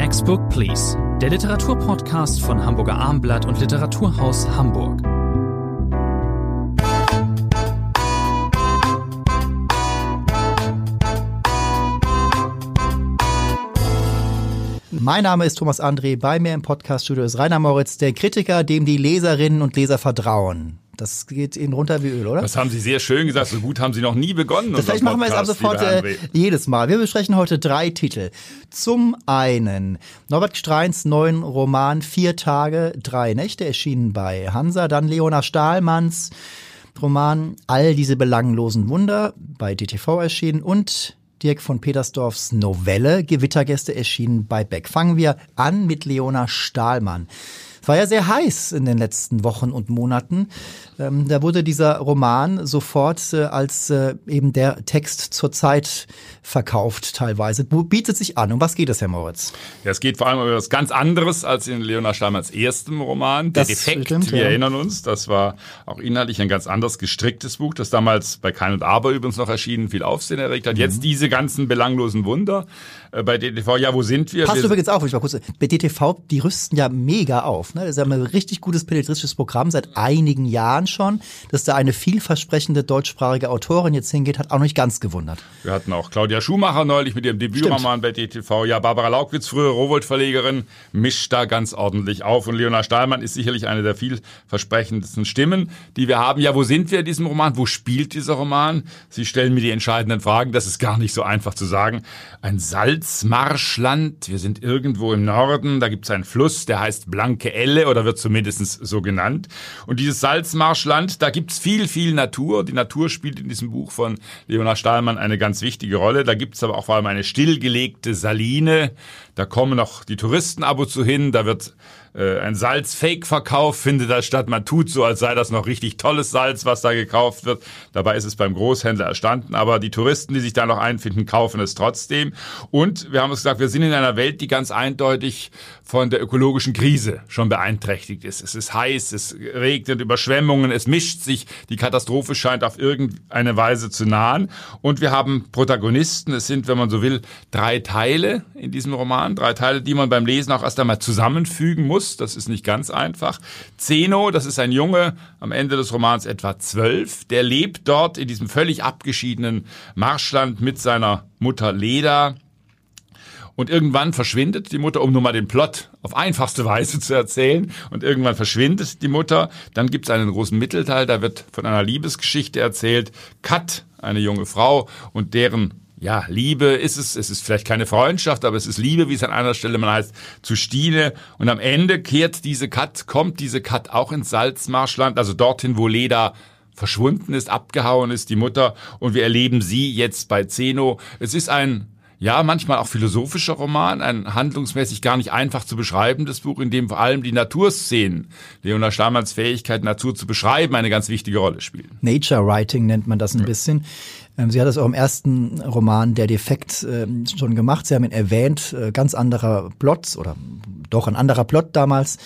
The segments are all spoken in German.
Next Book Please, der Literaturpodcast von Hamburger Armblatt und Literaturhaus Hamburg. Mein Name ist Thomas André. Bei mir im Podcaststudio ist Rainer Moritz, der Kritiker, dem die Leserinnen und Leser vertrauen. Das geht Ihnen runter wie Öl, oder? Das haben Sie sehr schön gesagt. So gut haben Sie noch nie begonnen. Das vielleicht machen wir jetzt ab sofort äh, jedes Mal. Wir besprechen heute drei Titel. Zum einen Norbert Streins neuen Roman Vier Tage, drei Nächte, erschienen bei Hansa. Dann Leona Stahlmanns Roman All diese belanglosen Wunder, bei DTV erschienen. Und Dirk von Petersdorfs Novelle Gewittergäste erschienen bei Beck. Fangen wir an mit Leona Stahlmann. War ja sehr heiß in den letzten Wochen und Monaten. Ähm, da wurde dieser Roman sofort äh, als äh, eben der Text zur Zeit verkauft teilweise. Bietet sich an. Um was geht es, Herr Moritz? Ja, es geht vor allem um etwas ganz anderes als in Leona Steinmanns erstem Roman. Der das Defekt, stimmt, wir ja. erinnern uns, das war auch inhaltlich ein ganz anders gestricktes Buch, das damals bei Kein und Aber übrigens noch erschienen, viel Aufsehen erregt hat. Mhm. Jetzt diese ganzen belanglosen Wunder äh, bei DTV. Ja, wo sind wir? Passt wir übrigens auf, ich mal kurz. Bei DTV, die rüsten ja mega auf. Ne? Das ist ein richtig gutes belletristisches Programm seit einigen Jahren schon. Dass da eine vielversprechende deutschsprachige Autorin jetzt hingeht, hat auch nicht ganz gewundert. Wir hatten auch Claudia Schumacher neulich mit ihrem Debütroman bei DTV. Ja, Barbara Laukwitz, frühere Rowold-Verlegerin, mischt da ganz ordentlich auf. Und Leona Stahlmann ist sicherlich eine der vielversprechendsten Stimmen, die wir haben. Ja, wo sind wir in diesem Roman? Wo spielt dieser Roman? Sie stellen mir die entscheidenden Fragen. Das ist gar nicht so einfach zu sagen. Ein Salzmarschland. Wir sind irgendwo im Norden. Da gibt es einen Fluss, der heißt Blanke Elle oder wird zumindest so genannt. Und dieses Salzmarschland, da gibt es viel, viel Natur. Die Natur spielt in diesem Buch von Leona Stahlmann eine ganz wichtige Rolle. Da gibt es aber auch vor allem eine stillgelegte Saline. Da kommen noch die Touristen ab und zu hin. Da wird ein Salz-Fake-Verkauf findet da statt. Man tut so, als sei das noch richtig tolles Salz, was da gekauft wird. Dabei ist es beim Großhändler erstanden. Aber die Touristen, die sich da noch einfinden, kaufen es trotzdem. Und wir haben uns gesagt, wir sind in einer Welt, die ganz eindeutig von der ökologischen Krise schon beeinträchtigt ist. Es ist heiß, es regnet Überschwemmungen, es mischt sich. Die Katastrophe scheint auf irgendeine Weise zu nahen. Und wir haben Protagonisten. Es sind, wenn man so will, drei Teile in diesem Roman. Drei Teile, die man beim Lesen auch erst einmal zusammenfügen muss muss. Das ist nicht ganz einfach. Zeno, das ist ein Junge, am Ende des Romans etwa zwölf. Der lebt dort in diesem völlig abgeschiedenen Marschland mit seiner Mutter Leda. Und irgendwann verschwindet die Mutter, um nur mal den Plot auf einfachste Weise zu erzählen. Und irgendwann verschwindet die Mutter. Dann gibt es einen großen Mittelteil, da wird von einer Liebesgeschichte erzählt. Kat, eine junge Frau und deren ja, Liebe ist es, es ist vielleicht keine Freundschaft, aber es ist Liebe, wie es an einer Stelle mal heißt, zu Stine. Und am Ende kehrt diese Kat, kommt diese Kat auch ins Salzmarschland, also dorthin, wo Leda verschwunden ist, abgehauen ist, die Mutter. Und wir erleben sie jetzt bei Zeno. Es ist ein ja, manchmal auch philosophischer Roman, ein handlungsmäßig gar nicht einfach zu beschreibendes Buch, in dem vor allem die Naturszenen, Leonard Stahlmanns Fähigkeit, Natur zu beschreiben, eine ganz wichtige Rolle spielen. Nature Writing nennt man das ein ja. bisschen. Ähm, sie hat das auch im ersten Roman Der Defekt ähm, schon gemacht. Sie haben ihn erwähnt, äh, ganz anderer Plot oder doch ein anderer Plot damals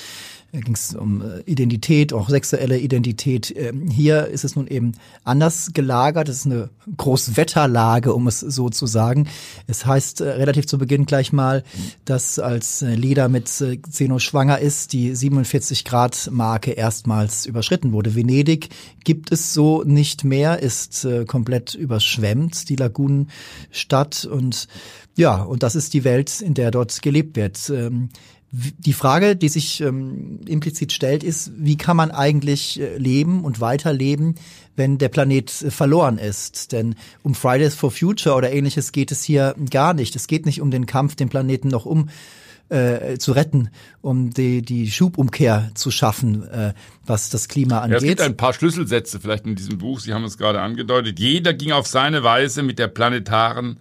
ging es um äh, Identität, auch sexuelle Identität. Ähm, hier ist es nun eben anders gelagert. Es ist eine Großwetterlage, um es so zu sagen. Es heißt äh, relativ zu Beginn gleich mal, dass als äh, Leda mit Zeno schwanger ist, die 47 Grad Marke erstmals überschritten wurde. Venedig gibt es so nicht mehr, ist komplett überschwemmt, die Lagunenstadt und ja, und das ist die Welt, in der dort gelebt wird. Die Frage, die sich ähm, implizit stellt, ist, wie kann man eigentlich äh, leben und weiterleben, wenn der Planet äh, verloren ist? Denn um Fridays for Future oder ähnliches geht es hier gar nicht. Es geht nicht um den Kampf, den Planeten noch um äh, zu retten, um die, die Schubumkehr zu schaffen, äh, was das Klima angeht. Ja, es gibt ein paar Schlüsselsätze vielleicht in diesem Buch, Sie haben es gerade angedeutet. Jeder ging auf seine Weise mit der planetaren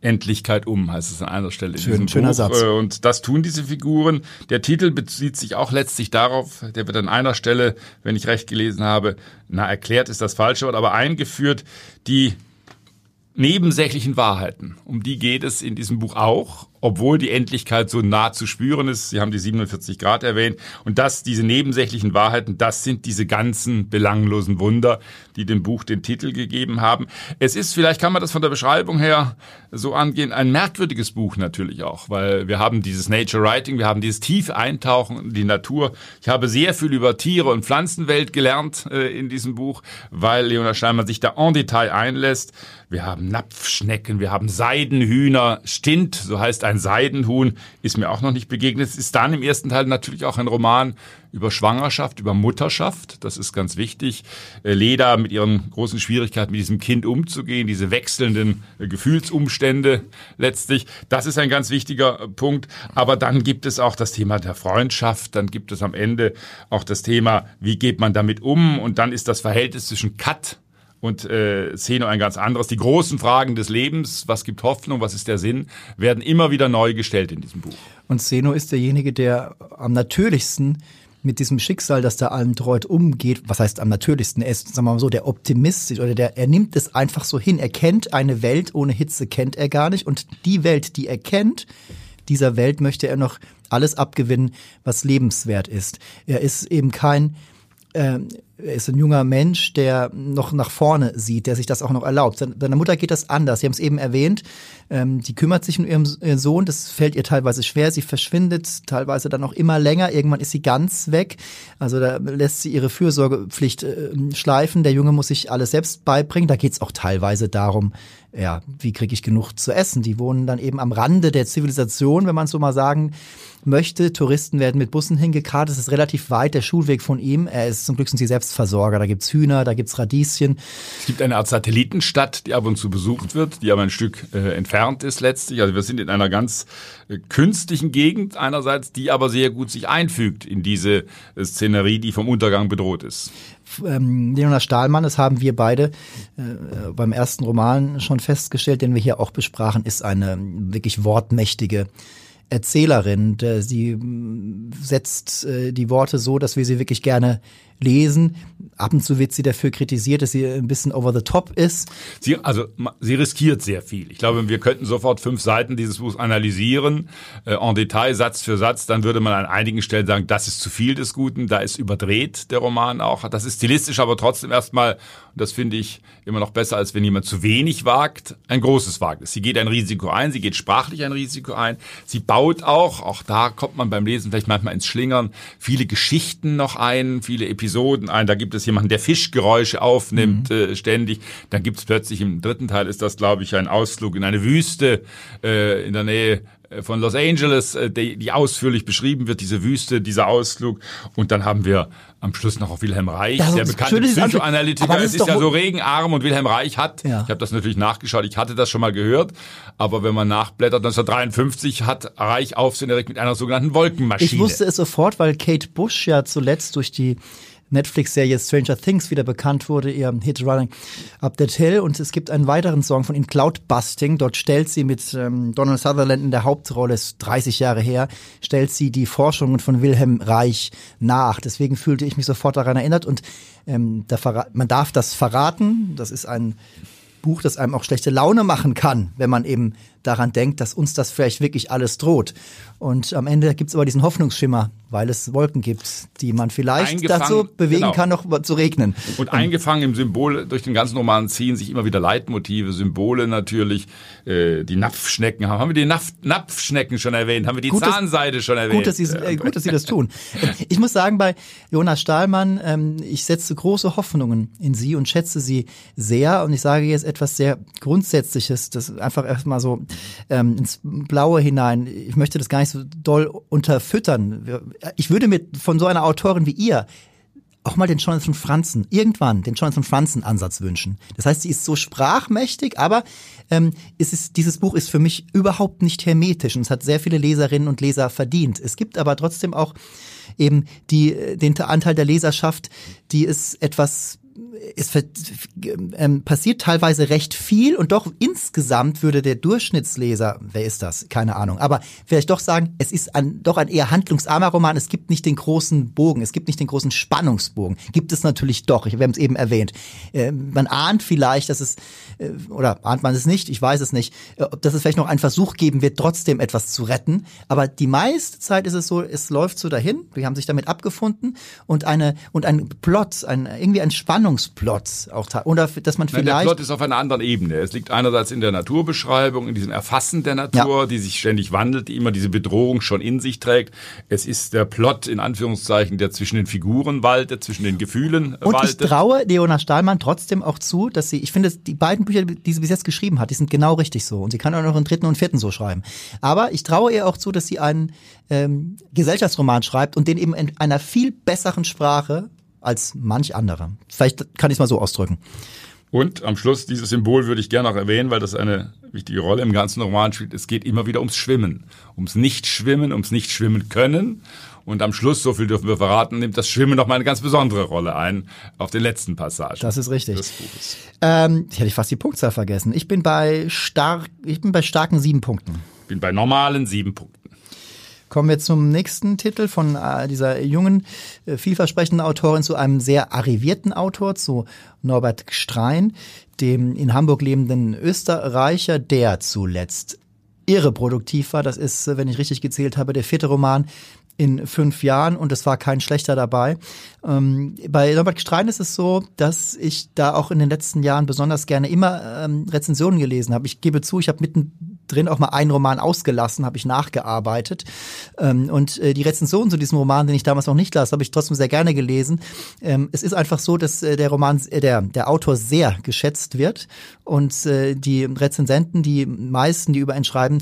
Endlichkeit um, heißt es an einer Stelle. Schön, schöner Buch. Satz. Äh, und das tun diese Figuren. Der Titel bezieht sich auch letztlich darauf, der wird an einer Stelle, wenn ich recht gelesen habe, na, erklärt ist das falsche Wort, aber eingeführt, die nebensächlichen Wahrheiten. Um die geht es in diesem Buch auch, obwohl die Endlichkeit so nah zu spüren ist. Sie haben die 47 Grad erwähnt. Und das, diese nebensächlichen Wahrheiten, das sind diese ganzen belanglosen Wunder, die dem Buch den Titel gegeben haben. Es ist, vielleicht kann man das von der Beschreibung her so angehen, ein merkwürdiges Buch natürlich auch, weil wir haben dieses Nature Writing, wir haben dieses tiefe Eintauchen in die Natur. Ich habe sehr viel über Tiere und Pflanzenwelt gelernt äh, in diesem Buch, weil Leonard Steinmann sich da en Detail einlässt. Wir haben Napfschnecken, wir haben Seidenhühner, Stint, so heißt Seidenhuhn, ist mir auch noch nicht begegnet. Es ist dann im ersten Teil natürlich auch ein Roman über Schwangerschaft, über Mutterschaft, das ist ganz wichtig. Äh, Leda mit ihren großen Schwierigkeiten, mit diesem Kind umzugehen, diese wechselnden äh, Gefühlsumstände letztlich, das ist ein ganz wichtiger Punkt. Aber dann gibt es auch das Thema der Freundschaft, dann gibt es am Ende auch das Thema, wie geht man damit um und dann ist das Verhältnis zwischen Kat und äh, Zeno ein ganz anderes. Die großen Fragen des Lebens, was gibt Hoffnung, was ist der Sinn, werden immer wieder neu gestellt in diesem Buch. Und Zeno ist derjenige, der am natürlichsten mit diesem Schicksal, das da allen treut, umgeht. Was heißt am natürlichsten? Er ist, sagen wir mal so, der Optimist oder der, er nimmt es einfach so hin. Er kennt eine Welt ohne Hitze, kennt er gar nicht. Und die Welt, die er kennt, dieser Welt möchte er noch alles abgewinnen, was lebenswert ist. Er ist eben kein äh, er ist ein junger Mensch, der noch nach vorne sieht, der sich das auch noch erlaubt. Seiner Mutter geht das anders. Sie haben es eben erwähnt. Ähm, die kümmert sich um ihren Sohn. Das fällt ihr teilweise schwer. Sie verschwindet teilweise dann auch immer länger. Irgendwann ist sie ganz weg. Also da lässt sie ihre Fürsorgepflicht äh, schleifen. Der Junge muss sich alles selbst beibringen. Da geht es auch teilweise darum, ja, wie kriege ich genug zu essen? Die wohnen dann eben am Rande der Zivilisation, wenn man so mal sagen möchte. Touristen werden mit Bussen hingekarrt. Es ist relativ weit der Schulweg von ihm. Er ist zum Glück sind sie Selbstversorger. Da gibt's Hühner, da gibt's Radieschen. Es gibt eine Art Satellitenstadt, die ab und zu besucht wird, die aber ein Stück äh, entfernt ist letztlich. Also wir sind in einer ganz äh, künstlichen Gegend einerseits, die aber sehr gut sich einfügt in diese äh, Szenerie, die vom Untergang bedroht ist. Ähm, Leonard Stahlmann, das haben wir beide äh, beim ersten Roman schon festgestellt, den wir hier auch besprachen, ist eine wirklich wortmächtige Erzählerin. Sie setzt äh, die Worte so, dass wir sie wirklich gerne lesen. Ab und zu wird sie dafür kritisiert, dass sie ein bisschen over the top ist. Sie, also sie riskiert sehr viel. Ich glaube, wir könnten sofort fünf Seiten dieses Buchs analysieren, äh, en Detail, Satz für Satz. Dann würde man an einigen Stellen sagen, das ist zu viel des Guten, da ist überdreht der Roman auch. Das ist stilistisch, aber trotzdem erstmal, und das finde ich immer noch besser, als wenn jemand zu wenig wagt, ein großes Wagnis. Sie geht ein Risiko ein, sie geht sprachlich ein Risiko ein. Sie baut auch, auch da kommt man beim Lesen vielleicht manchmal ins Schlingern, viele Geschichten noch ein, viele Episoden Episoden ein. Da gibt es jemanden, der Fischgeräusche aufnimmt mhm. äh, ständig. Dann gibt es plötzlich im dritten Teil ist das, glaube ich, ein Ausflug in eine Wüste äh, in der Nähe äh, von Los Angeles, äh, die, die ausführlich beschrieben wird, diese Wüste, dieser Ausflug. Und dann haben wir am Schluss noch auch Wilhelm Reich, das der bekannte Psychoanalytiker. Es ist, ist ja so regenarm und Wilhelm Reich hat, ja. ich habe das natürlich nachgeschaut, ich hatte das schon mal gehört, aber wenn man nachblättert, 1953 hat Reich Aufsehen erregt mit einer sogenannten Wolkenmaschine. Ich wusste es sofort, weil Kate Bush ja zuletzt durch die Netflix-Serie Stranger Things wieder bekannt wurde, ihr Hit Running Up That Hill. Und es gibt einen weiteren Song von ihnen, Cloudbusting. Dort stellt sie mit ähm, Donald Sutherland in der Hauptrolle, ist 30 Jahre her, stellt sie die Forschungen von Wilhelm Reich nach. Deswegen fühlte ich mich sofort daran erinnert. Und ähm, da man darf das verraten. Das ist ein Buch, das einem auch schlechte Laune machen kann, wenn man eben daran denkt, dass uns das vielleicht wirklich alles droht. Und am Ende gibt es aber diesen Hoffnungsschimmer, weil es Wolken gibt, die man vielleicht dazu bewegen genau. kann, noch zu regnen. Und eingefangen im Symbol, durch den ganzen Roman ziehen sich immer wieder Leitmotive, Symbole natürlich. Äh, die Napfschnecken, haben wir die Napf Napfschnecken schon erwähnt? Haben wir die gut, Zahnseide schon erwähnt? Gut dass, Sie, äh, gut, dass Sie das tun. Ich muss sagen, bei Jonas Stahlmann, ähm, ich setze große Hoffnungen in Sie und schätze Sie sehr. Und ich sage jetzt etwas sehr Grundsätzliches, das einfach erstmal so ähm, ins Blaue hinein. Ich möchte das gar nicht so doll unterfüttern. Ich würde mir von so einer Autorin wie ihr auch mal den Jonathan Franzen, irgendwann den Jonathan Franzen Ansatz wünschen. Das heißt, sie ist so sprachmächtig, aber ähm, es ist, dieses Buch ist für mich überhaupt nicht hermetisch und es hat sehr viele Leserinnen und Leser verdient. Es gibt aber trotzdem auch eben die, den Anteil der Leserschaft, die es etwas es ähm, passiert teilweise recht viel und doch insgesamt würde der Durchschnittsleser, wer ist das? Keine Ahnung, aber vielleicht doch sagen, es ist ein, doch ein eher handlungsarmer Roman. Es gibt nicht den großen Bogen, es gibt nicht den großen Spannungsbogen. Gibt es natürlich doch. Ich habe es eben erwähnt. Äh, man ahnt vielleicht, dass es äh, oder ahnt man es nicht? Ich weiß es nicht. Äh, dass es vielleicht noch einen Versuch geben wird, trotzdem etwas zu retten. Aber die meiste Zeit ist es so, es läuft so dahin. Wir haben sich damit abgefunden und eine und ein Plot, ein irgendwie ein Spannungsplot auch oder dass man vielleicht Nein, der Plot ist auf einer anderen Ebene. Es liegt einerseits in der Naturbeschreibung, in diesem Erfassen der Natur, ja. die sich ständig wandelt, die immer diese Bedrohung schon in sich trägt. Es ist der Plot in Anführungszeichen, der zwischen den Figuren waltet, zwischen den Gefühlen und waltet. ich traue Leona Stahlmann trotzdem auch zu, dass sie, ich finde, die beiden Bücher, die sie bis jetzt geschrieben hat, die sind genau richtig so und sie kann auch noch einen dritten und vierten so schreiben. Aber ich traue ihr auch zu, dass sie einen ähm, Gesellschaftsroman schreibt und den eben in einer viel besseren Sprache als manch andere. Vielleicht kann ich es mal so ausdrücken. Und am Schluss, dieses Symbol würde ich gerne noch erwähnen, weil das eine wichtige Rolle im ganzen Roman spielt. Es geht immer wieder ums Schwimmen. Ums Nicht-Schwimmen, ums Nicht-Schwimmen können. Und am Schluss, so viel dürfen wir verraten, nimmt das Schwimmen noch mal eine ganz besondere Rolle ein auf den letzten Passagen. Das ist richtig. Ähm, ich hätte fast die Punktzahl vergessen. Ich bin bei stark, ich bin bei starken sieben Punkten. Bin bei normalen sieben Punkten. Kommen wir zum nächsten Titel von äh, dieser jungen, äh, vielversprechenden Autorin zu einem sehr arrivierten Autor, zu Norbert Gstrein, dem in Hamburg lebenden Österreicher, der zuletzt irre produktiv war. Das ist, wenn ich richtig gezählt habe, der vierte Roman in fünf Jahren und es war kein schlechter dabei. Ähm, bei Norbert Gstrein ist es so, dass ich da auch in den letzten Jahren besonders gerne immer ähm, Rezensionen gelesen habe. Ich gebe zu, ich habe mitten drin auch mal einen Roman ausgelassen, habe ich nachgearbeitet. Ähm, und äh, die Rezension zu diesem Roman, den ich damals noch nicht las, habe ich trotzdem sehr gerne gelesen. Ähm, es ist einfach so, dass äh, der Roman, äh, der, der Autor sehr geschätzt wird und die Rezensenten, die meisten, die über ihn schreiben,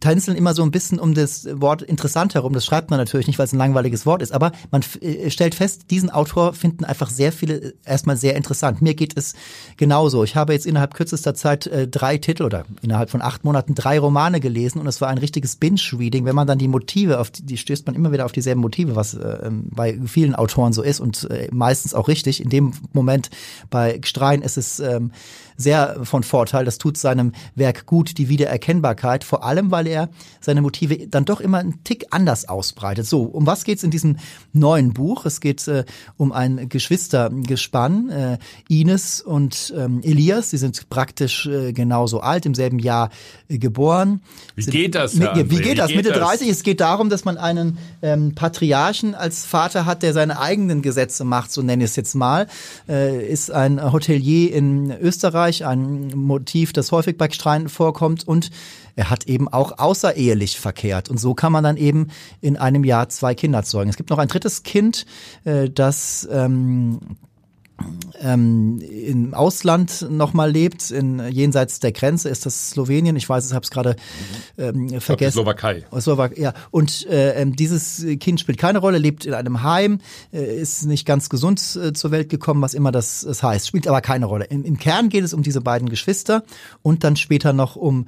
tänzeln immer so ein bisschen um das Wort interessant herum. Das schreibt man natürlich nicht, weil es ein langweiliges Wort ist, aber man äh, stellt fest, diesen Autor finden einfach sehr viele äh, erstmal sehr interessant. Mir geht es genauso. Ich habe jetzt innerhalb kürzester Zeit äh, drei Titel oder innerhalb von acht Monaten drei Romane gelesen und es war ein richtiges Binge-Reading. Wenn man dann die Motive, auf die, die stößt man immer wieder auf dieselben Motive, was äh, ähm, bei vielen Autoren so ist und äh, meistens auch richtig. In dem Moment bei Gstrein ist es ähm, sehr von Vorteil. Das tut seinem Werk gut, die Wiedererkennbarkeit, vor allem weil er seine Motive dann doch immer einen Tick anders ausbreitet. So, um was geht's in diesem neuen Buch? Es geht äh, um ein Geschwistergespann, äh, Ines und ähm, Elias. Sie sind praktisch äh, genauso alt, im selben Jahr äh, geboren. Wie geht das? Mit, wie, wie geht das? Mitte das? 30. Es geht darum, dass man einen ähm, Patriarchen als Vater hat, der seine eigenen Gesetze macht, so nenne ich es jetzt mal. Äh, ist ein Hotelier in Österreich, ein Motiv, das häufig bei Streiten vorkommt und er hat eben auch außerehelich verkehrt. Und so kann man dann eben in einem Jahr zwei Kinder zeugen. Es gibt noch ein drittes Kind, äh, das ähm, ähm, im Ausland nochmal lebt, in jenseits der Grenze, ist das Slowenien, ich weiß es, habe es gerade ähm, vergessen. Slowakei. Slowakei. Ja, und äh, ähm, dieses Kind spielt keine Rolle, lebt in einem Heim, äh, ist nicht ganz gesund äh, zur Welt gekommen, was immer das, das heißt, spielt aber keine Rolle. Im, Im Kern geht es um diese beiden Geschwister und dann später noch um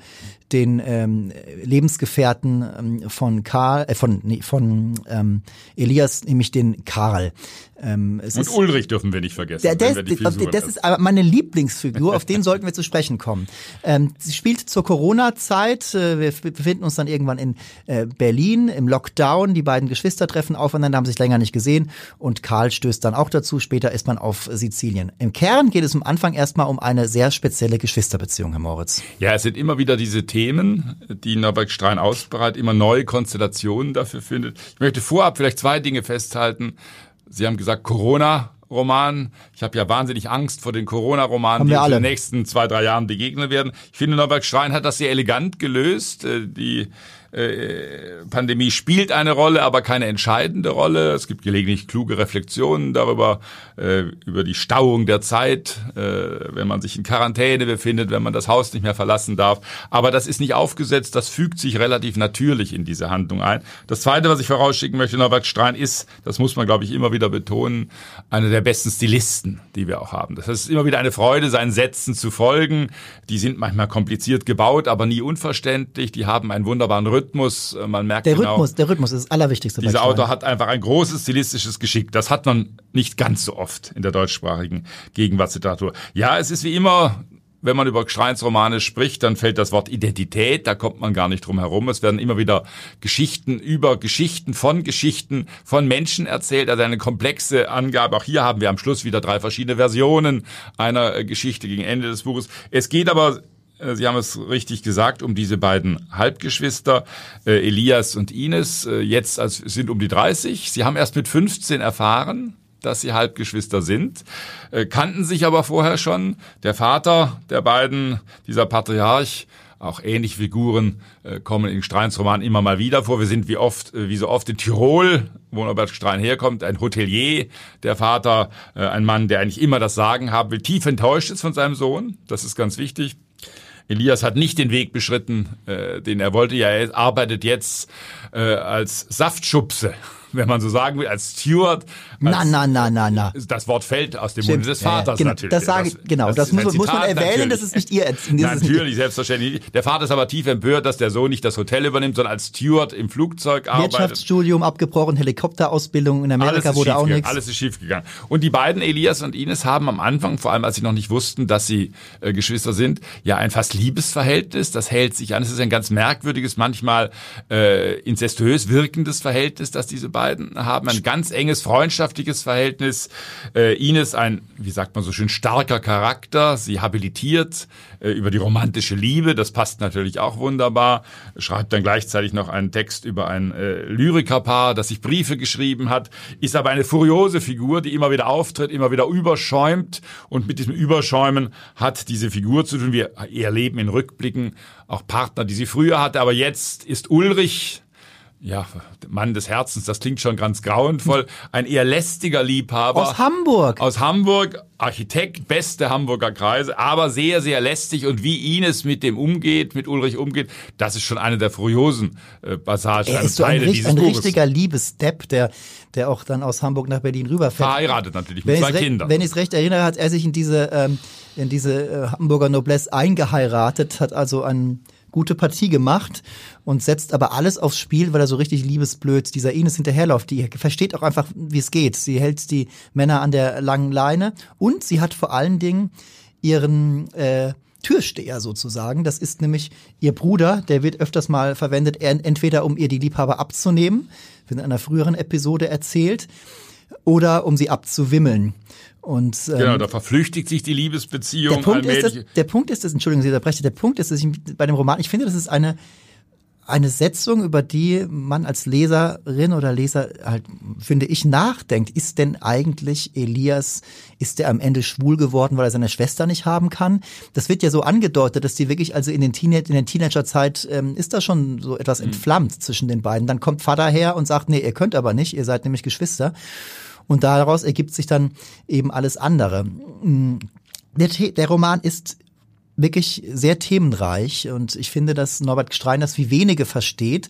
den ähm, Lebensgefährten ähm, von Karl, äh, von nee, von ähm, Elias, nämlich den Karl. Ähm, und ist, Ulrich dürfen wir nicht vergessen. Der, der, das, ist aber meine Lieblingsfigur, auf den sollten wir zu sprechen kommen. Ähm, sie spielt zur Corona-Zeit. Äh, wir befinden uns dann irgendwann in äh, Berlin im Lockdown. Die beiden Geschwister treffen aufeinander, haben sich länger nicht gesehen und Karl stößt dann auch dazu. Später ist man auf Sizilien. Im Kern geht es am Anfang erstmal um eine sehr spezielle Geschwisterbeziehung, Herr Moritz. Ja, es sind immer wieder diese Themen, die Norbert Strein ausbereitet, immer neue Konstellationen dafür findet. Ich möchte vorab vielleicht zwei Dinge festhalten. Sie haben gesagt, Corona, Roman. Ich habe ja wahnsinnig Angst vor den Corona-Romanen, die in den nächsten zwei, drei Jahren begegnen werden. Ich finde, Norbert Schrein hat das sehr elegant gelöst. Äh, die äh, Pandemie spielt eine Rolle, aber keine entscheidende Rolle. Es gibt gelegentlich kluge Reflexionen darüber, äh, über die Stauung der Zeit, äh, wenn man sich in Quarantäne befindet, wenn man das Haus nicht mehr verlassen darf. Aber das ist nicht aufgesetzt, das fügt sich relativ natürlich in diese Handlung ein. Das Zweite, was ich vorausschicken möchte, Norbert Strein, ist, das muss man, glaube ich, immer wieder betonen, einer der besten Stilisten, die wir auch haben. Das ist immer wieder eine Freude, seinen Sätzen zu folgen. Die sind manchmal kompliziert gebaut, aber nie unverständlich. Die haben einen wunderbaren Rhythmus Rhythmus, äh, man merkt der genau, Rhythmus, der Rhythmus ist das Allerwichtigste. Dieser Autor hat einfach ein großes stilistisches Geschick. Das hat man nicht ganz so oft in der deutschsprachigen Gegenwartsliteratur. Ja, es ist wie immer wenn man über Schreinsromane spricht, dann fällt das Wort Identität, da kommt man gar nicht drum herum. Es werden immer wieder Geschichten über Geschichten von Geschichten von Menschen erzählt, also eine komplexe Angabe. Auch hier haben wir am Schluss wieder drei verschiedene Versionen einer äh, Geschichte gegen Ende des Buches. Es geht aber Sie haben es richtig gesagt, um diese beiden Halbgeschwister, äh, Elias und Ines, jetzt sind um die 30. Sie haben erst mit 15 erfahren, dass sie Halbgeschwister sind, äh, kannten sich aber vorher schon. Der Vater der beiden, dieser Patriarch, auch ähnliche Figuren äh, kommen in Streins Roman immer mal wieder vor. Wir sind wie oft, äh, wie so oft in Tirol, wo Norbert Strein herkommt, ein Hotelier, der Vater, äh, ein Mann, der eigentlich immer das Sagen haben will, tief enttäuscht ist von seinem Sohn. Das ist ganz wichtig. Elias hat nicht den Weg beschritten, äh, den er wollte. Ja, er arbeitet jetzt äh, als Saftschubse wenn man so sagen will, als Steward. Als, na, na, na, na, na. Das Wort fällt aus dem Munde des Vaters genau, natürlich. Das sage, das, genau, das, das muss, muss, man erwähnen, natürlich. das ist nicht ihr. Das natürlich, selbstverständlich. Der Vater ist aber tief empört, dass der Sohn nicht das Hotel übernimmt, sondern als Steward im Flugzeug arbeitet. Wirtschaftsstudium abgebrochen, Helikopterausbildung in Amerika wurde auch nichts. Alles ist schiefgegangen. Und die beiden, Elias und Ines, haben am Anfang, vor allem als sie noch nicht wussten, dass sie äh, Geschwister sind, ja ein fast Liebesverhältnis. Das hält sich an. Es ist ein ganz merkwürdiges, manchmal äh, incestuös wirkendes Verhältnis, das diese beiden haben. Ein ein ganz enges freundschaftliches Verhältnis. Äh, Ines ein, wie sagt man so schön, starker Charakter. Sie habilitiert äh, über die romantische Liebe. Das passt natürlich auch wunderbar. Schreibt dann gleichzeitig noch einen Text über ein äh, Lyrikerpaar, das sich Briefe geschrieben hat. Ist aber eine furiose Figur, die immer wieder auftritt, immer wieder überschäumt. Und mit diesem Überschäumen hat diese Figur zu tun. Wir erleben in Rückblicken auch Partner, die sie früher hatte. Aber jetzt ist Ulrich ja, Mann des Herzens, das klingt schon ganz grauenvoll. Ein eher lästiger Liebhaber. Aus Hamburg. Aus Hamburg, Architekt, beste Hamburger Kreise, aber sehr, sehr lästig. Und wie Ines mit dem umgeht, mit Ulrich umgeht, das ist schon eine der furiosen äh, Passagen. Er ist so ein, ein richtiger Liebesdepp, der, der auch dann aus Hamburg nach Berlin rüberfährt. Verheiratet natürlich, mit zwei Kindern. Wenn ich es recht erinnere, hat er sich in diese, ähm, in diese äh, Hamburger Noblesse eingeheiratet, hat also einen gute Partie gemacht und setzt aber alles aufs Spiel, weil er so richtig liebesblöd dieser Ines hinterherläuft. Die versteht auch einfach, wie es geht. Sie hält die Männer an der langen Leine und sie hat vor allen Dingen ihren äh, Türsteher sozusagen. Das ist nämlich ihr Bruder, der wird öfters mal verwendet, entweder um ihr die Liebhaber abzunehmen, wird in einer früheren Episode erzählt, oder um sie abzuwimmeln. Und, ähm, genau, da verflüchtigt sich die Liebesbeziehung. Der Punkt, ist, dass, der Punkt ist, dass, Entschuldigen Sie, unterbreche, der Punkt ist, dass ich bei dem Roman, ich finde, das ist eine, eine Setzung, über die man als Leserin oder Leser halt, finde ich, nachdenkt. Ist denn eigentlich Elias, ist der am Ende schwul geworden, weil er seine Schwester nicht haben kann? Das wird ja so angedeutet, dass die wirklich, also in den, Teen in der Teenagerzeit ähm, ist da schon so etwas mhm. entflammt zwischen den beiden. Dann kommt Vater her und sagt, nee, ihr könnt aber nicht, ihr seid nämlich Geschwister. Und daraus ergibt sich dann eben alles andere. Mm, der, der Roman ist wirklich sehr themenreich und ich finde, dass Norbert Strein das wie wenige versteht,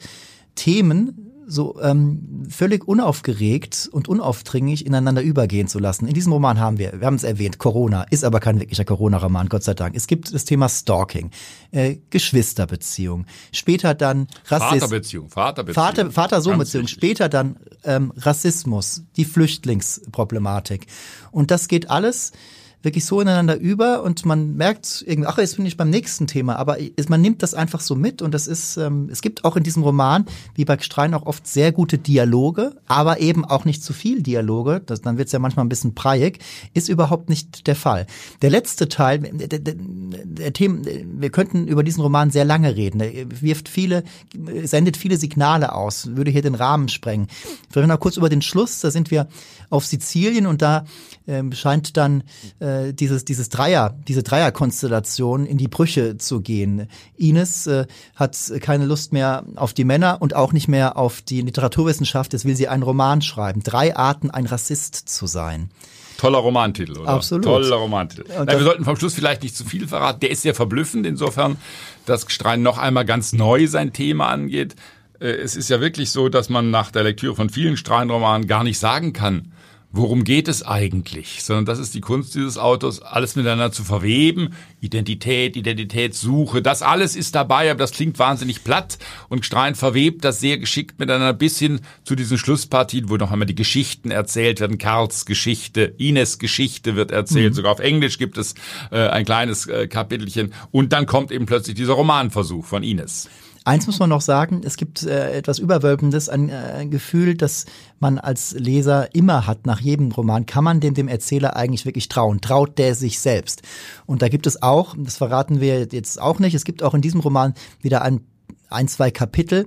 Themen so ähm, völlig unaufgeregt und unaufdringlich ineinander übergehen zu lassen. In diesem Roman haben wir, wir haben es erwähnt, Corona, ist aber kein wirklicher Corona-Roman, Gott sei Dank. Es gibt das Thema Stalking, äh, Geschwisterbeziehung, später dann Rassismus. Vaterbeziehung, Vaterbeziehung. Vater, Vater-Sohn-Beziehung, später dann ähm, Rassismus, die Flüchtlingsproblematik. Und das geht alles wirklich so ineinander über und man merkt irgendwie, ach, jetzt bin ich beim nächsten Thema, aber man nimmt das einfach so mit und das ist, ähm, es gibt auch in diesem Roman, wie bei Strein, auch oft sehr gute Dialoge, aber eben auch nicht zu viel Dialoge, das, dann wird es ja manchmal ein bisschen breiig, ist überhaupt nicht der Fall. Der letzte Teil, der, der, der Themen, wir könnten über diesen Roman sehr lange reden, er wirft viele, sendet viele Signale aus, würde hier den Rahmen sprengen. Vielleicht noch kurz über den Schluss, da sind wir auf Sizilien und da ähm, scheint dann äh, dieses, dieses Dreier, diese Dreierkonstellation in die Brüche zu gehen. Ines äh, hat keine Lust mehr auf die Männer und auch nicht mehr auf die Literaturwissenschaft. Jetzt will sie einen Roman schreiben. Drei Arten, ein Rassist zu sein. Toller Romantitel, oder? Absolut. Toller Romantitel. Nein, wir sollten vom Schluss vielleicht nicht zu viel verraten. Der ist sehr verblüffend insofern, dass Gstein noch einmal ganz neu sein Thema angeht. Äh, es ist ja wirklich so, dass man nach der Lektüre von vielen Strahlenromanen gar nicht sagen kann, worum geht es eigentlich, sondern das ist die Kunst dieses Autors, alles miteinander zu verweben, Identität, Identitätssuche, das alles ist dabei, aber das klingt wahnsinnig platt und Strein verwebt das sehr geschickt miteinander bis hin zu diesen Schlusspartien, wo noch einmal die Geschichten erzählt werden, Karls Geschichte, Ines Geschichte wird erzählt, mhm. sogar auf Englisch gibt es äh, ein kleines äh, Kapitelchen. Und dann kommt eben plötzlich dieser Romanversuch von Ines. Eins muss man noch sagen, es gibt äh, etwas Überwölbendes, ein, äh, Gefühl, das man als Leser immer hat nach jedem Roman. Kann man dem, dem Erzähler eigentlich wirklich trauen? Traut der sich selbst? Und da gibt es auch, das verraten wir jetzt auch nicht, es gibt auch in diesem Roman wieder ein, ein zwei Kapitel,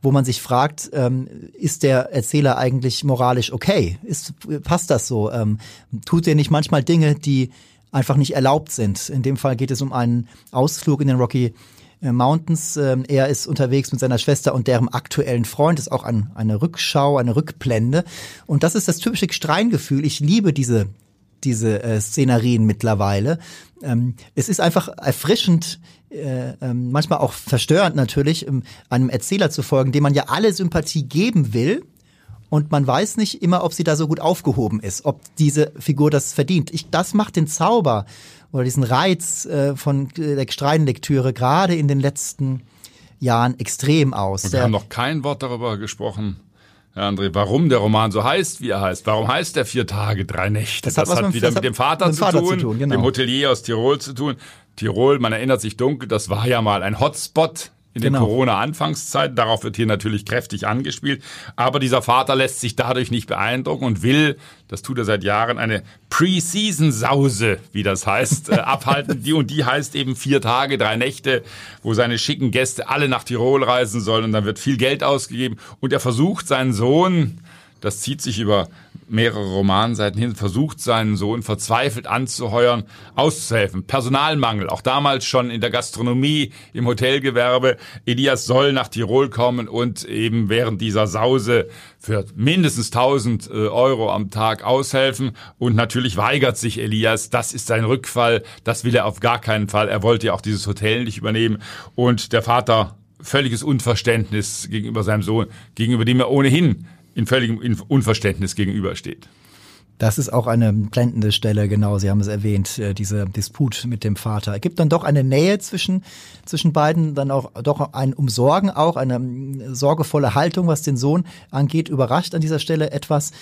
wo man sich fragt, ähm, ist der Erzähler eigentlich moralisch okay? Ist, passt das so? Ähm, tut er nicht manchmal Dinge, die einfach nicht erlaubt sind? In dem Fall geht es um einen Ausflug in den Rocky Mountains. Ähm, er ist unterwegs mit seiner Schwester und deren aktuellen Freund. Ist auch ein, eine Rückschau, eine Rückblende. Und das ist das typische Streingefühl. Ich liebe diese diese äh, Szenarien mittlerweile. Ähm, es ist einfach erfrischend, äh, äh, manchmal auch verstörend natürlich, ähm, einem Erzähler zu folgen, dem man ja alle Sympathie geben will. Und man weiß nicht immer, ob sie da so gut aufgehoben ist, ob diese Figur das verdient. Ich, das macht den Zauber oder diesen Reiz äh, von der Streinlektüre gerade in den letzten Jahren extrem aus. Und wir haben noch kein Wort darüber gesprochen, Herr André, warum der Roman so heißt, wie er heißt. Warum heißt der Vier Tage, drei Nächte? Das, das hat, hat wieder mit dem Vater, mit dem Vater zu tun, zu tun genau. dem Hotelier aus Tirol zu tun. Tirol, man erinnert sich dunkel, das war ja mal ein Hotspot in genau. den Corona-Anfangszeiten. Darauf wird hier natürlich kräftig angespielt. Aber dieser Vater lässt sich dadurch nicht beeindrucken und will, das tut er seit Jahren, eine Pre-Season-Sause, wie das heißt, äh, abhalten. Die und die heißt eben vier Tage, drei Nächte, wo seine schicken Gäste alle nach Tirol reisen sollen und dann wird viel Geld ausgegeben. Und er versucht seinen Sohn, das zieht sich über mehrere Romanseiten hin, versucht seinen Sohn verzweifelt anzuheuern, auszuhelfen. Personalmangel, auch damals schon in der Gastronomie, im Hotelgewerbe. Elias soll nach Tirol kommen und eben während dieser Sause für mindestens 1000 äh, Euro am Tag aushelfen. Und natürlich weigert sich Elias. Das ist sein Rückfall. Das will er auf gar keinen Fall. Er wollte ja auch dieses Hotel nicht übernehmen. Und der Vater völliges Unverständnis gegenüber seinem Sohn, gegenüber dem er ohnehin in völligem Unverständnis gegenübersteht. Das ist auch eine blendende Stelle, genau, Sie haben es erwähnt, äh, diese Disput mit dem Vater. Es gibt dann doch eine Nähe zwischen, zwischen beiden, dann auch doch ein Umsorgen, auch eine ähm, sorgevolle Haltung, was den Sohn angeht, überrascht an dieser Stelle etwas.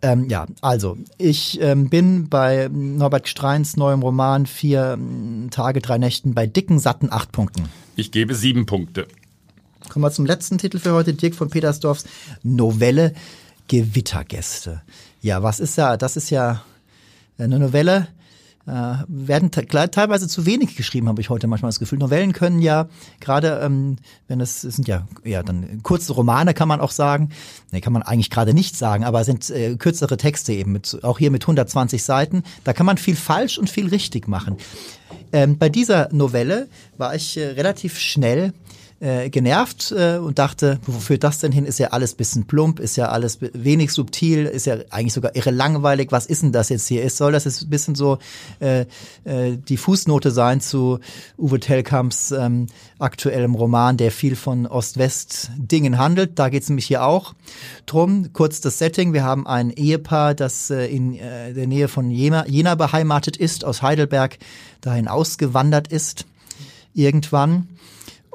Ähm, ja, also, ich ähm, bin bei Norbert Streins neuem Roman Vier ähm, Tage, drei Nächten bei dicken, satten acht Punkten. Ich gebe sieben Punkte. Kommen wir zum letzten Titel für heute, Dirk von Petersdorfs Novelle Gewittergäste. Ja, was ist ja, das ist ja eine Novelle, äh, werden teilweise zu wenig geschrieben, habe ich heute manchmal das Gefühl. Novellen können ja gerade, ähm, wenn es, es sind ja ja dann kurze Romane, kann man auch sagen. Nee, kann man eigentlich gerade nicht sagen, aber sind äh, kürzere Texte eben, mit, auch hier mit 120 Seiten. Da kann man viel falsch und viel richtig machen. Ähm, bei dieser Novelle war ich äh, relativ schnell äh, genervt äh, und dachte, wo führt das denn hin? Ist ja alles bisschen plump, ist ja alles wenig subtil, ist ja eigentlich sogar irre langweilig. Was ist denn das jetzt hier? Ist, soll das jetzt ein bisschen so äh, äh, die Fußnote sein zu Uwe Tellkamps ähm, aktuellem Roman, der viel von Ost-West-Dingen handelt. Da geht es nämlich hier auch drum. Kurz das Setting. Wir haben ein Ehepaar, das äh, in äh, der Nähe von Jena, Jena beheimatet ist, aus Heidelberg dahin ausgewandert ist. Irgendwann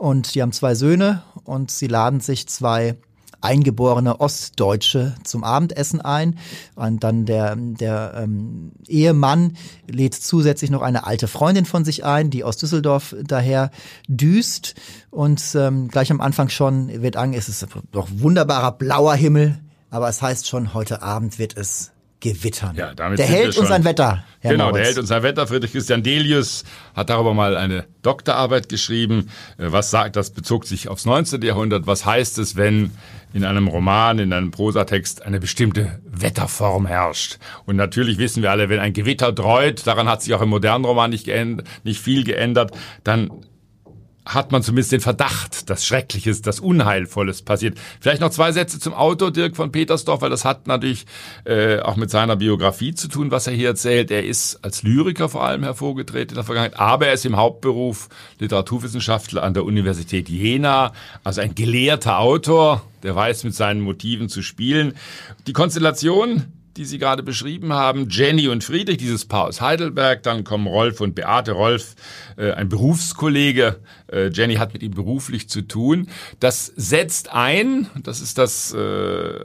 und die haben zwei Söhne und sie laden sich zwei eingeborene Ostdeutsche zum Abendessen ein. Und dann der, der ähm, Ehemann lädt zusätzlich noch eine alte Freundin von sich ein, die aus Düsseldorf daher düst. Und ähm, gleich am Anfang schon wird an, es ist doch wunderbarer blauer Himmel, aber es heißt schon, heute Abend wird es gewittern. Ja, damit der hält uns ein Wetter. Herr genau, Maurits. der hält uns ein Wetter. Friedrich Christian Delius hat darüber mal eine Doktorarbeit geschrieben. Äh, was sagt, das bezog sich aufs 19. Jahrhundert. Was heißt es, wenn in einem Roman, in einem Prosatext eine bestimmte Wetterform herrscht? Und natürlich wissen wir alle, wenn ein Gewitter dreut, daran hat sich auch im modernen Roman nicht, geändert, nicht viel geändert, dann hat man zumindest den Verdacht, dass Schreckliches, dass Unheilvolles passiert. Vielleicht noch zwei Sätze zum Autor Dirk von Petersdorf, weil das hat natürlich äh, auch mit seiner Biografie zu tun, was er hier erzählt. Er ist als Lyriker vor allem hervorgetreten in der Vergangenheit, aber er ist im Hauptberuf Literaturwissenschaftler an der Universität Jena, also ein gelehrter Autor, der weiß mit seinen Motiven zu spielen. Die Konstellation die Sie gerade beschrieben haben, Jenny und Friedrich, dieses Paar aus Heidelberg, dann kommen Rolf und Beate. Rolf, äh, ein Berufskollege, äh, Jenny hat mit ihm beruflich zu tun. Das setzt ein, das ist das äh,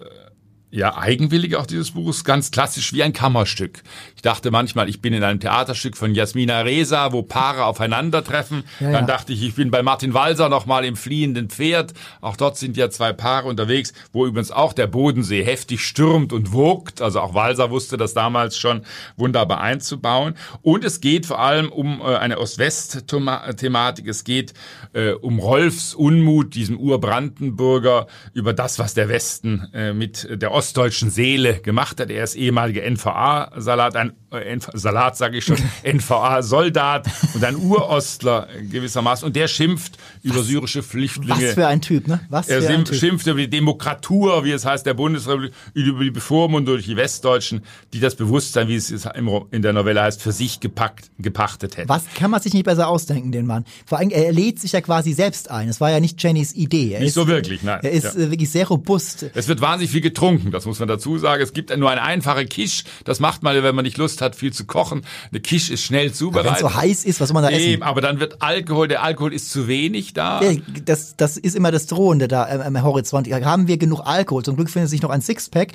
ja, eigenwillig auch dieses Buches, ganz klassisch wie ein Kammerstück. Ich dachte manchmal, ich bin in einem Theaterstück von Jasmina Reza, wo Paare aufeinandertreffen. Ja, Dann ja. dachte ich, ich bin bei Martin Walser nochmal im fliehenden Pferd. Auch dort sind ja zwei Paare unterwegs, wo übrigens auch der Bodensee heftig stürmt und wogt. Also auch Walser wusste das damals schon wunderbar einzubauen. Und es geht vor allem um äh, eine Ost-West-Thematik. Es geht äh, um Rolfs Unmut, diesem Urbrandenburger, über das, was der Westen äh, mit der ostdeutschen Seele gemacht hat. Er ist ehemaliger NVA-Salat, ein äh, Salat sage ich schon, NVA-Soldat und ein Urostler gewissermaßen. Und der schimpft was, über syrische Flüchtlinge. Was für ein Typ, ne? Was er für ein typ. schimpft über die Demokratur, wie es heißt, der Bundesrepublik, über die Bevormundung durch die Westdeutschen, die das Bewusstsein, wie es in der Novelle heißt, für sich gepackt, gepachtet hätten. Was kann man sich nicht besser ausdenken, den Mann? Vor allem, er lädt sich ja quasi selbst ein. Es war ja nicht Jennys Idee. Er nicht ist, so wirklich, nein. Er ist ja. Wirklich sehr robust. Es wird wahnsinnig viel getrunken, das muss man dazu sagen. Es gibt nur eine einfache Quiche. Das macht man, wenn man nicht Lust hat, viel zu kochen. Eine Quiche ist schnell zubereitet. Wenn es so heiß ist, was soll man da Eben, essen? aber dann wird Alkohol, der Alkohol ist zu wenig da. Ja, das, das ist immer das Drohende da am Horizont. Haben wir genug Alkohol? Zum Glück findet sich noch ein Sixpack.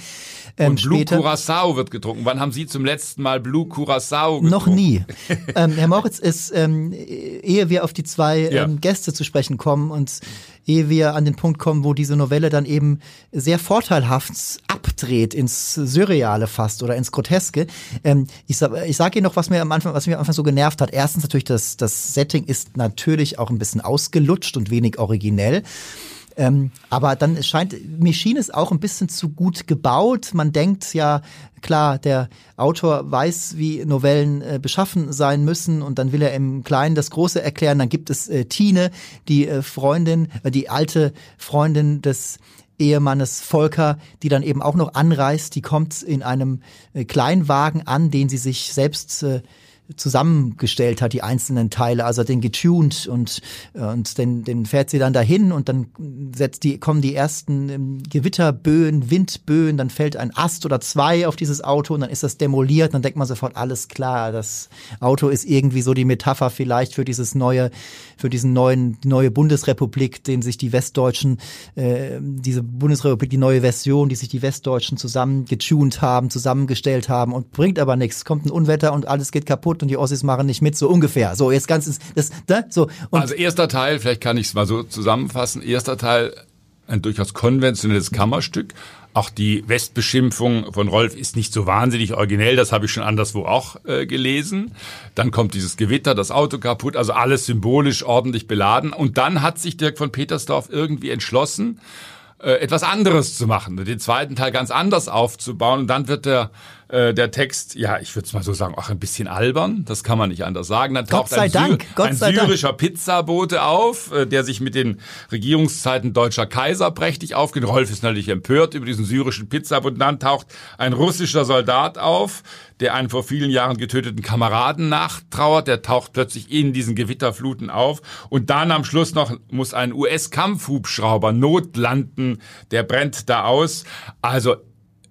Ähm, Und Blue später. Curacao wird getrunken. Wann haben Sie zum letzten Mal Blue Curacao getrunken? Noch nie. ähm, Herr Moritz, ist, ähm, ehe wir auf die zwei ja. ähm, Gäste zu sprechen kommen und ehe wir an den Punkt kommen, wo diese Novelle dann eben sehr vorteilhaft abdreht ins Surreale fast oder ins Groteske. Ähm, ich, ich sage Ihnen noch, was mir am Anfang, was mich am Anfang so genervt hat. Erstens natürlich, das, das Setting ist natürlich auch ein bisschen ausgelutscht und wenig originell. Ähm, aber dann scheint, mir schien es auch ein bisschen zu gut gebaut. Man denkt ja, klar, der Autor weiß, wie Novellen äh, beschaffen sein müssen und dann will er im Kleinen das Große erklären. Dann gibt es äh, Tine, die äh, Freundin, äh, die alte Freundin des Ehemannes Volker, die dann eben auch noch anreist. Die kommt in einem äh, Kleinwagen an, den sie sich selbst äh, zusammengestellt hat, die einzelnen Teile, also den getuned und, und den, den fährt sie dann dahin und dann setzt die, kommen die ersten ähm, Gewitterböen, Windböen, dann fällt ein Ast oder zwei auf dieses Auto und dann ist das demoliert, dann denkt man sofort, alles klar, das Auto ist irgendwie so die Metapher vielleicht für dieses neue, für diesen neuen, neue Bundesrepublik, den sich die Westdeutschen, äh, diese Bundesrepublik, die neue Version, die sich die Westdeutschen zusammen getuned haben, zusammengestellt haben und bringt aber nichts, kommt ein Unwetter und alles geht kaputt kaputt und die Ossis machen nicht mit, so ungefähr. So, jetzt ganz, das, ne? so. Und also erster Teil, vielleicht kann ich es mal so zusammenfassen, erster Teil, ein durchaus konventionelles Kammerstück. Auch die Westbeschimpfung von Rolf ist nicht so wahnsinnig originell, das habe ich schon anderswo auch äh, gelesen. Dann kommt dieses Gewitter, das Auto kaputt, also alles symbolisch ordentlich beladen. Und dann hat sich Dirk von Petersdorf irgendwie entschlossen, äh, etwas anderes zu machen, den zweiten Teil ganz anders aufzubauen. Und dann wird der äh, der Text, ja, ich würde es mal so sagen, auch ein bisschen albern. Das kann man nicht anders sagen. Dann taucht ein, Dank, Sy ein syrischer Dank. Pizzabote auf, äh, der sich mit den Regierungszeiten deutscher Kaiser prächtig aufgeht. Rolf ist natürlich empört über diesen syrischen Pizzaboten. Dann taucht ein russischer Soldat auf, der einen vor vielen Jahren getöteten Kameraden nachtrauert. Der taucht plötzlich in diesen Gewitterfluten auf. Und dann am Schluss noch muss ein US-Kampfhubschrauber notlanden. Der brennt da aus. Also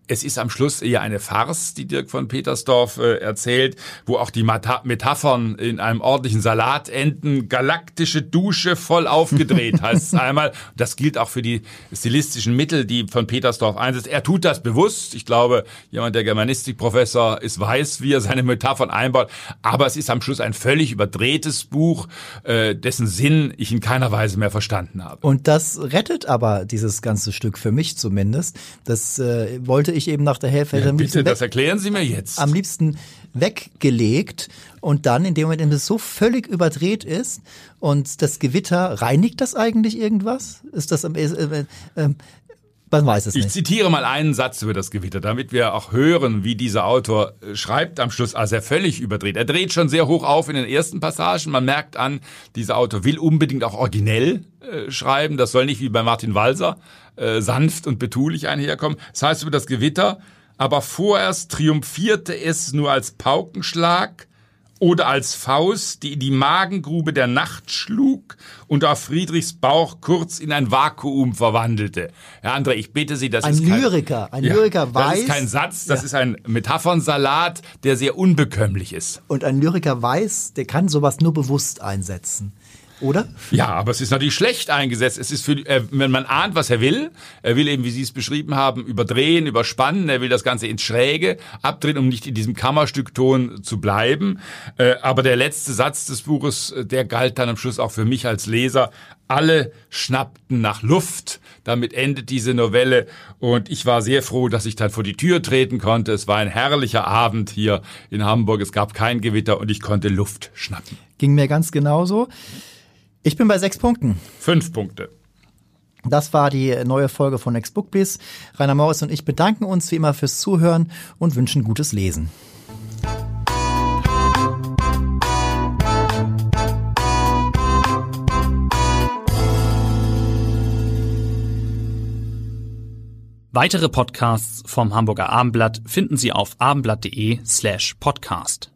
es ist am Schluss eher eine Farce, die Dirk von Petersdorf äh, erzählt, wo auch die Metaphern in einem ordentlichen Salat enden. Galaktische Dusche voll aufgedreht heißt es einmal. Das gilt auch für die stilistischen Mittel, die von Petersdorf einsetzt. Er tut das bewusst. Ich glaube, jemand, der Germanistikprofessor ist, weiß, wie er seine Metaphern einbaut. Aber es ist am Schluss ein völlig überdrehtes Buch, äh, dessen Sinn ich in keiner Weise mehr verstanden habe. Und das rettet aber dieses ganze Stück für mich zumindest. Das äh, wollte ich eben nach der Hälfte. Ja, bitte, das erklären Sie mir jetzt. Am liebsten weggelegt und dann in dem Moment, in dem es so völlig überdreht ist und das Gewitter, reinigt das eigentlich irgendwas? Ist das, äh, äh, äh, man weiß es ich nicht. Ich zitiere mal einen Satz über das Gewitter, damit wir auch hören, wie dieser Autor äh, schreibt am Schluss, als er völlig überdreht. Er dreht schon sehr hoch auf in den ersten Passagen. Man merkt an, dieser Autor will unbedingt auch originell äh, schreiben. Das soll nicht wie bei Martin Walser äh, sanft und betulich einherkommen. Das heißt über das Gewitter, aber vorerst triumphierte es nur als Paukenschlag oder als Faust, die in die Magengrube der Nacht schlug und auf Friedrichs Bauch kurz in ein Vakuum verwandelte. Herr André, ich bitte Sie, das ein ist kein, Lyriker, ein ja, Lyriker weiß. Das ist kein Satz, das ja. ist ein Metaphernsalat, der sehr unbekömmlich ist. Und ein Lyriker weiß, der kann sowas nur bewusst einsetzen oder? Ja, aber es ist natürlich schlecht eingesetzt. Es ist für, äh, wenn man ahnt, was er will. Er will eben, wie Sie es beschrieben haben, überdrehen, überspannen. Er will das Ganze ins Schräge abdrehen, um nicht in diesem Kammerstückton zu bleiben. Äh, aber der letzte Satz des Buches, äh, der galt dann am Schluss auch für mich als Leser. Alle schnappten nach Luft. Damit endet diese Novelle und ich war sehr froh, dass ich dann vor die Tür treten konnte. Es war ein herrlicher Abend hier in Hamburg. Es gab kein Gewitter und ich konnte Luft schnappen. Ging mir ganz genauso. Ich bin bei sechs Punkten. Fünf Punkte. Das war die neue Folge von Next Book Please. Rainer Morris und ich bedanken uns wie immer fürs Zuhören und wünschen gutes Lesen. Weitere Podcasts vom Hamburger Abendblatt finden Sie auf abendblatt.de slash podcast.